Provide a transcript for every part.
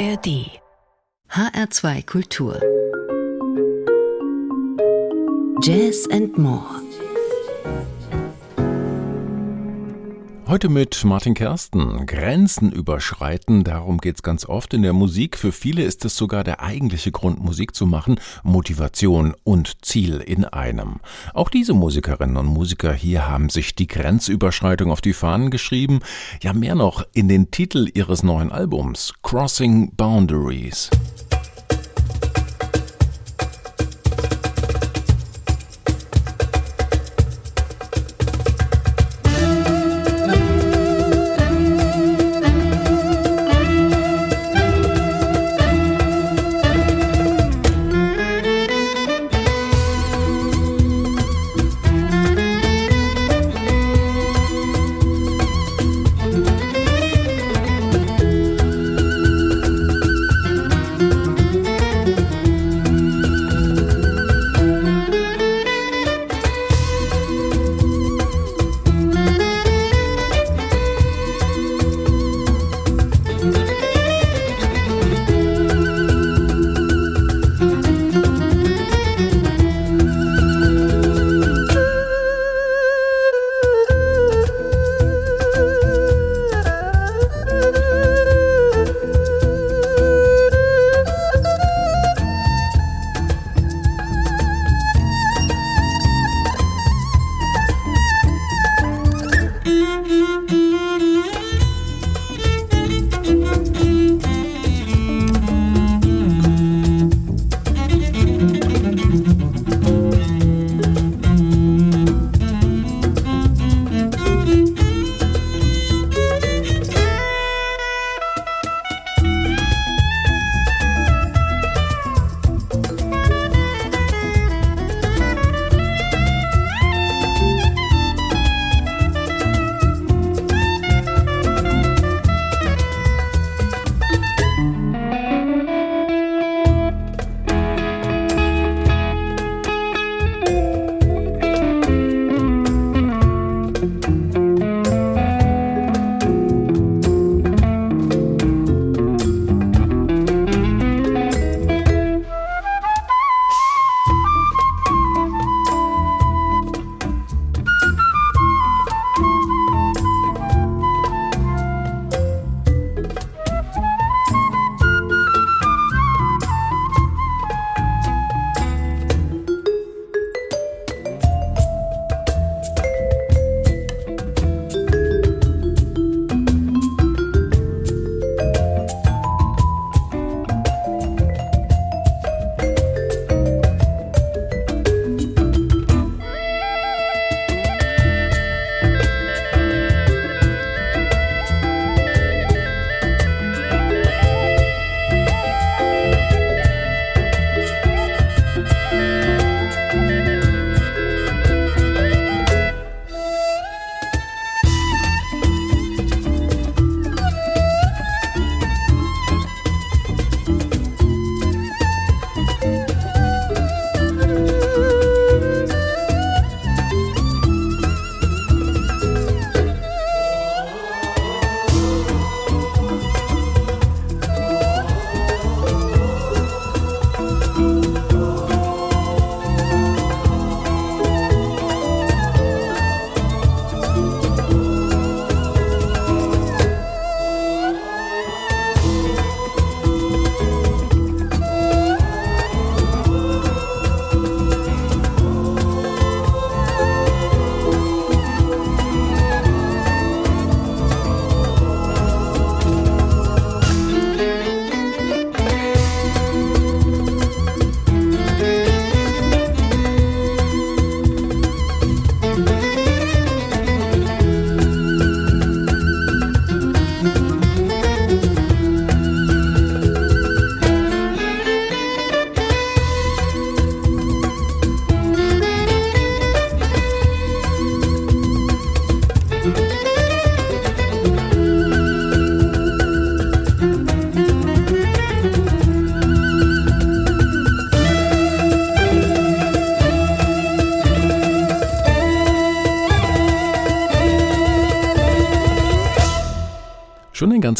ARD HR2 Kultur. Jazz and More Heute mit Martin Kersten. Grenzen überschreiten, darum geht's ganz oft in der Musik. Für viele ist es sogar der eigentliche Grund, Musik zu machen. Motivation und Ziel in einem. Auch diese Musikerinnen und Musiker hier haben sich die Grenzüberschreitung auf die Fahnen geschrieben. Ja, mehr noch in den Titel ihres neuen Albums, Crossing Boundaries.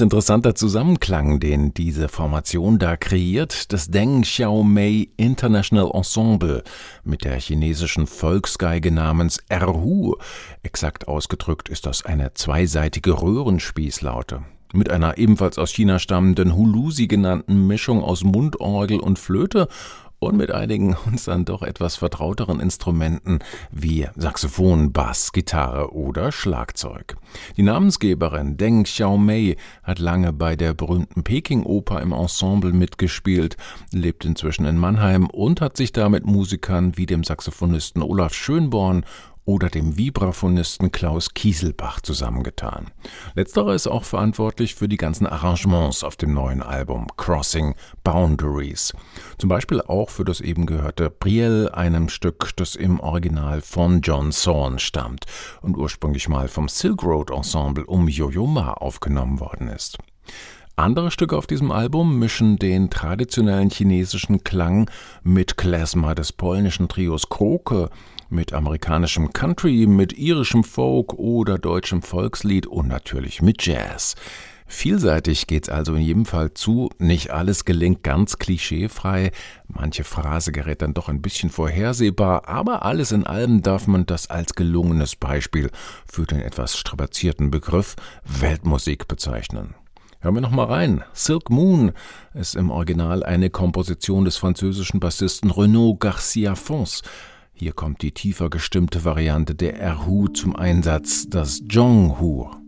Interessanter Zusammenklang, den diese Formation da kreiert, das Deng Xiaomei International Ensemble mit der chinesischen Volksgeige namens Erhu. Exakt ausgedrückt ist das eine zweiseitige Röhrenspießlaute. Mit einer ebenfalls aus China stammenden Hulusi genannten Mischung aus Mundorgel und Flöte und mit einigen uns dann doch etwas vertrauteren Instrumenten wie Saxophon, Bass, Gitarre oder Schlagzeug. Die Namensgeberin Deng Xiaomei hat lange bei der berühmten Peking-Oper im Ensemble mitgespielt, lebt inzwischen in Mannheim und hat sich da mit Musikern wie dem Saxophonisten Olaf Schönborn oder dem Vibraphonisten Klaus Kieselbach zusammengetan. Letzterer ist auch verantwortlich für die ganzen Arrangements auf dem neuen Album Crossing Boundaries. Zum Beispiel auch für das eben gehörte Brielle, einem Stück, das im Original von John Zorn stammt und ursprünglich mal vom Silk Road Ensemble um Yo-Yo Ma aufgenommen worden ist. Andere Stücke auf diesem Album mischen den traditionellen chinesischen Klang mit Klezmer des polnischen Trios Kroke mit amerikanischem Country, mit irischem Folk oder deutschem Volkslied und natürlich mit Jazz. Vielseitig geht's also in jedem Fall zu. Nicht alles gelingt ganz klischeefrei. Manche Phrase gerät dann doch ein bisschen vorhersehbar, aber alles in allem darf man das als gelungenes Beispiel für den etwas strapazierten Begriff Weltmusik bezeichnen. Hören wir noch mal rein. Silk Moon ist im Original eine Komposition des französischen Bassisten Renaud Garcia Fons. Hier kommt die tiefer gestimmte Variante der Erhu zum Einsatz, das Zhonghu.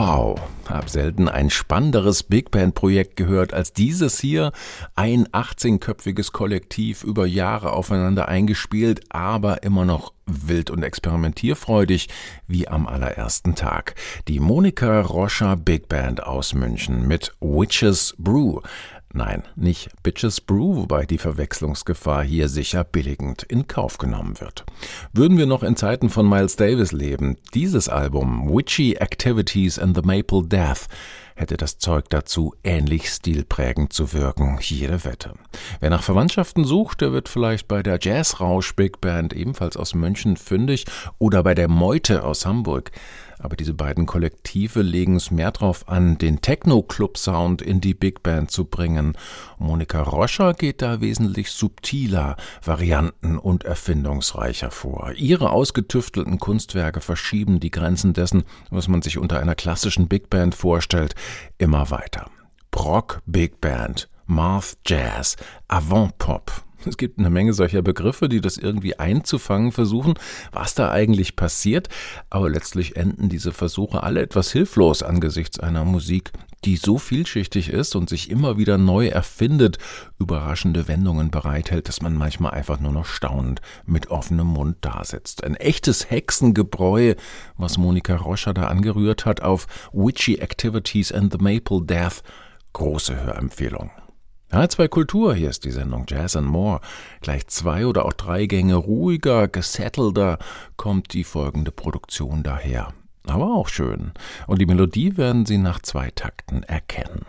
Wow, hab selten ein spannenderes Big Band Projekt gehört als dieses hier. Ein 18-köpfiges Kollektiv über Jahre aufeinander eingespielt, aber immer noch wild und experimentierfreudig wie am allerersten Tag. Die Monika Roscher Big Band aus München mit Witches Brew. Nein, nicht Bitches Brew, wobei die Verwechslungsgefahr hier sicher billigend in Kauf genommen wird. Würden wir noch in Zeiten von Miles Davis leben, dieses Album Witchy Activities and the Maple Death hätte das Zeug dazu, ähnlich stilprägend zu wirken, jede Wette. Wer nach Verwandtschaften sucht, der wird vielleicht bei der Jazzrausch Big Band ebenfalls aus München fündig oder bei der Meute aus Hamburg. Aber diese beiden Kollektive legen es mehr drauf an, den Techno-Club-Sound in die Big Band zu bringen. Monika Roscher geht da wesentlich subtiler, varianten- und erfindungsreicher vor. Ihre ausgetüftelten Kunstwerke verschieben die Grenzen dessen, was man sich unter einer klassischen Big Band vorstellt, immer weiter. Brock Big Band, Marth Jazz, Avant Pop, es gibt eine Menge solcher Begriffe, die das irgendwie einzufangen versuchen, was da eigentlich passiert, aber letztlich enden diese Versuche alle etwas hilflos angesichts einer Musik, die so vielschichtig ist und sich immer wieder neu erfindet, überraschende Wendungen bereithält, dass man manchmal einfach nur noch staunend mit offenem Mund dasitzt. Ein echtes Hexengebräu, was Monika Roscher da angerührt hat auf Witchy Activities and the Maple Death. Große Hörempfehlung. H2 Kultur, hier ist die Sendung Jazz and More. Gleich zwei oder auch drei Gänge ruhiger, gesettelter kommt die folgende Produktion daher. Aber auch schön. Und die Melodie werden Sie nach zwei Takten erkennen.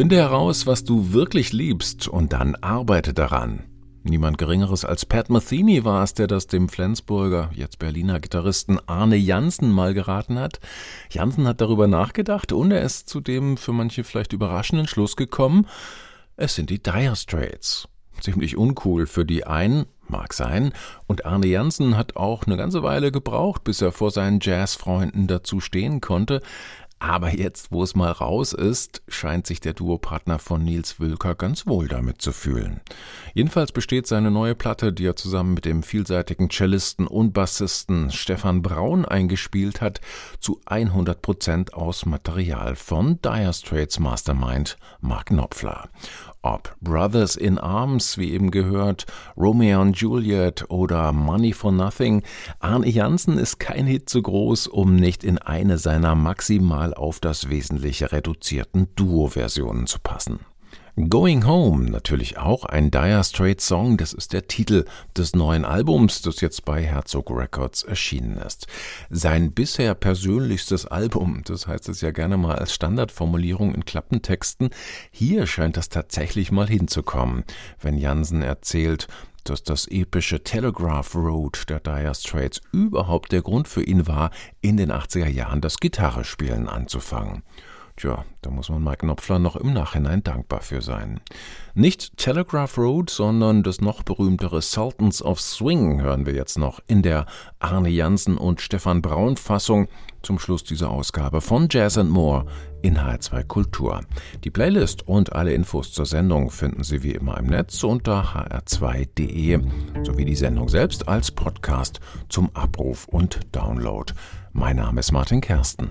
Finde heraus, was du wirklich liebst und dann arbeite daran. Niemand Geringeres als Pat Metheny war es, der das dem Flensburger, jetzt Berliner Gitarristen Arne Jansen mal geraten hat. Jansen hat darüber nachgedacht und er ist zu dem für manche vielleicht überraschenden Schluss gekommen, es sind die Dire Straits. Ziemlich uncool für die einen, mag sein, und Arne Jansen hat auch eine ganze Weile gebraucht, bis er vor seinen Jazzfreunden dazu stehen konnte, aber jetzt, wo es mal raus ist, scheint sich der Duopartner von Nils Wülker ganz wohl damit zu fühlen. Jedenfalls besteht seine neue Platte, die er zusammen mit dem vielseitigen Cellisten und Bassisten Stefan Braun eingespielt hat, zu 100 Prozent aus Material von Dire Straits Mastermind Mark Knopfler. Ob Brothers in Arms, wie eben gehört, Romeo und Juliet oder Money for Nothing, Arne Janssen ist kein Hit zu groß, um nicht in eine seiner maximal auf das Wesentliche reduzierten Duo-Versionen zu passen. Going Home, natürlich auch ein Dire Straits Song, das ist der Titel des neuen Albums, das jetzt bei Herzog Records erschienen ist. Sein bisher persönlichstes Album, das heißt es ja gerne mal als Standardformulierung in Klappentexten, hier scheint das tatsächlich mal hinzukommen, wenn Jansen erzählt, dass das epische Telegraph Road der Dire Straits überhaupt der Grund für ihn war, in den 80er Jahren das Gitarrespielen anzufangen. Tja, da muss man Mike Knopfler noch im Nachhinein dankbar für sein. Nicht Telegraph Road, sondern das noch berühmtere Sultans of Swing hören wir jetzt noch in der Arne Jansen und Stefan Braun Fassung zum Schluss dieser Ausgabe von Jazz and More in H2 Kultur. Die Playlist und alle Infos zur Sendung finden Sie wie immer im Netz unter hr2.de sowie die Sendung selbst als Podcast zum Abruf und Download. Mein Name ist Martin Kersten.